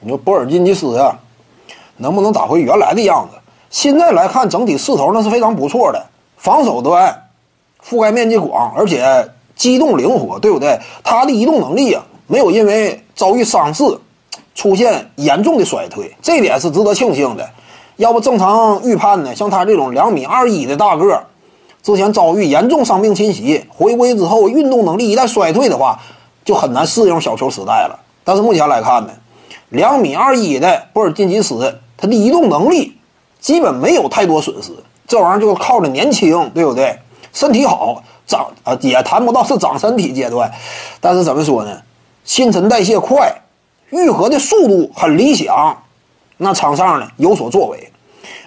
你说波尔津吉斯呀，能不能打回原来的样子？现在来看，整体势头那是非常不错的，防守端覆盖面积广，而且机动灵活，对不对？他的移动能力啊，没有因为遭遇伤势出现严重的衰退，这点是值得庆幸的。要不正常预判呢，像他这种两米二一的大个，之前遭遇严重伤病侵袭，回归之后运动能力一旦衰退的话，就很难适应小球时代了。但是目前来看呢，两米二一的波尔津吉斯，他的移动能力基本没有太多损失。这玩意儿就靠着年轻，对不对？身体好，长啊也谈不到是长身体阶段，但是怎么说呢？新陈代谢快，愈合的速度很理想。那场上呢有所作为，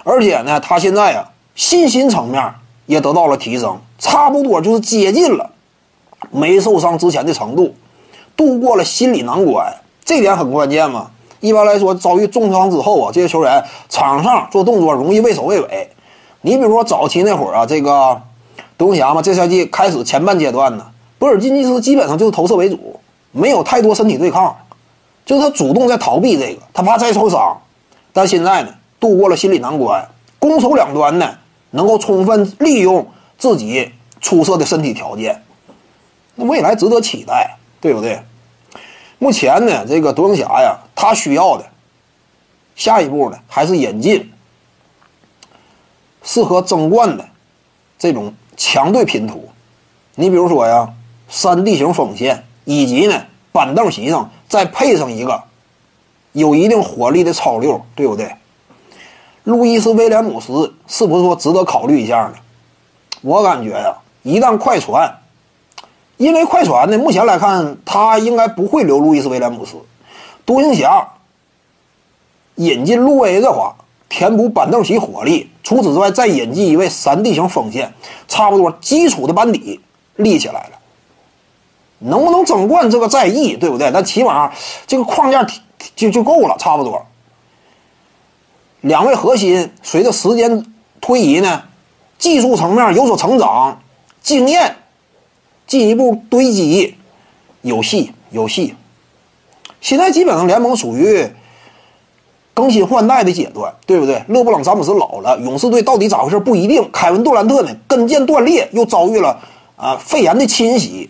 而且呢，他现在啊信心层面也得到了提升，差不多就是接近了没受伤之前的程度，度过了心理难关，这点很关键嘛。一般来说，遭遇重伤之后啊，这些球员场上做动作容易畏首畏尾。你比如说早期那会儿啊，这个独行侠嘛，这赛季开始前半阶段呢，博尔津吉斯基本上就是投射为主，没有太多身体对抗，就是他主动在逃避这个，他怕再受伤。但现在呢，度过了心理难关，攻守两端呢，能够充分利用自己出色的身体条件，那未来值得期待，对不对？目前呢，这个独行侠呀，他需要的下一步呢，还是引进适合争冠的这种强队拼图。你比如说呀，三 D 型锋线，以及呢板凳席上再配上一个。有一定火力的超六，对不对？路易斯威廉姆斯是不是说值得考虑一下呢？我感觉呀，一旦快船，因为快船呢，目前来看他应该不会留路易斯威廉姆斯。独行侠引进路威的话，填补板凳席火力，除此之外再引进一位三 D 型锋线，差不多基础的班底立起来了。能不能争冠这个在意，对不对？但起码这个框架。就就够了，差不多。两位核心随着时间推移呢，技术层面有所成长，经验进一步堆积，有戏有戏。现在基本上联盟属于更新换代的阶段，对不对？勒布朗詹姆斯老了，勇士队到底咋回事不一定。凯文杜兰特呢，跟腱断裂，又遭遇了啊肺炎的侵袭。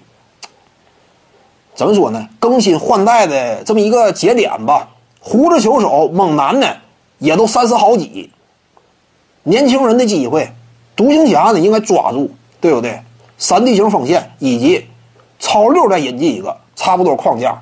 怎么说呢？更新换代的这么一个节点吧。胡子球手猛男呢，也都三十好几。年轻人的机会，独行侠呢应该抓住，对不对？三 D 型锋线以及超六再引进一个，差不多框架。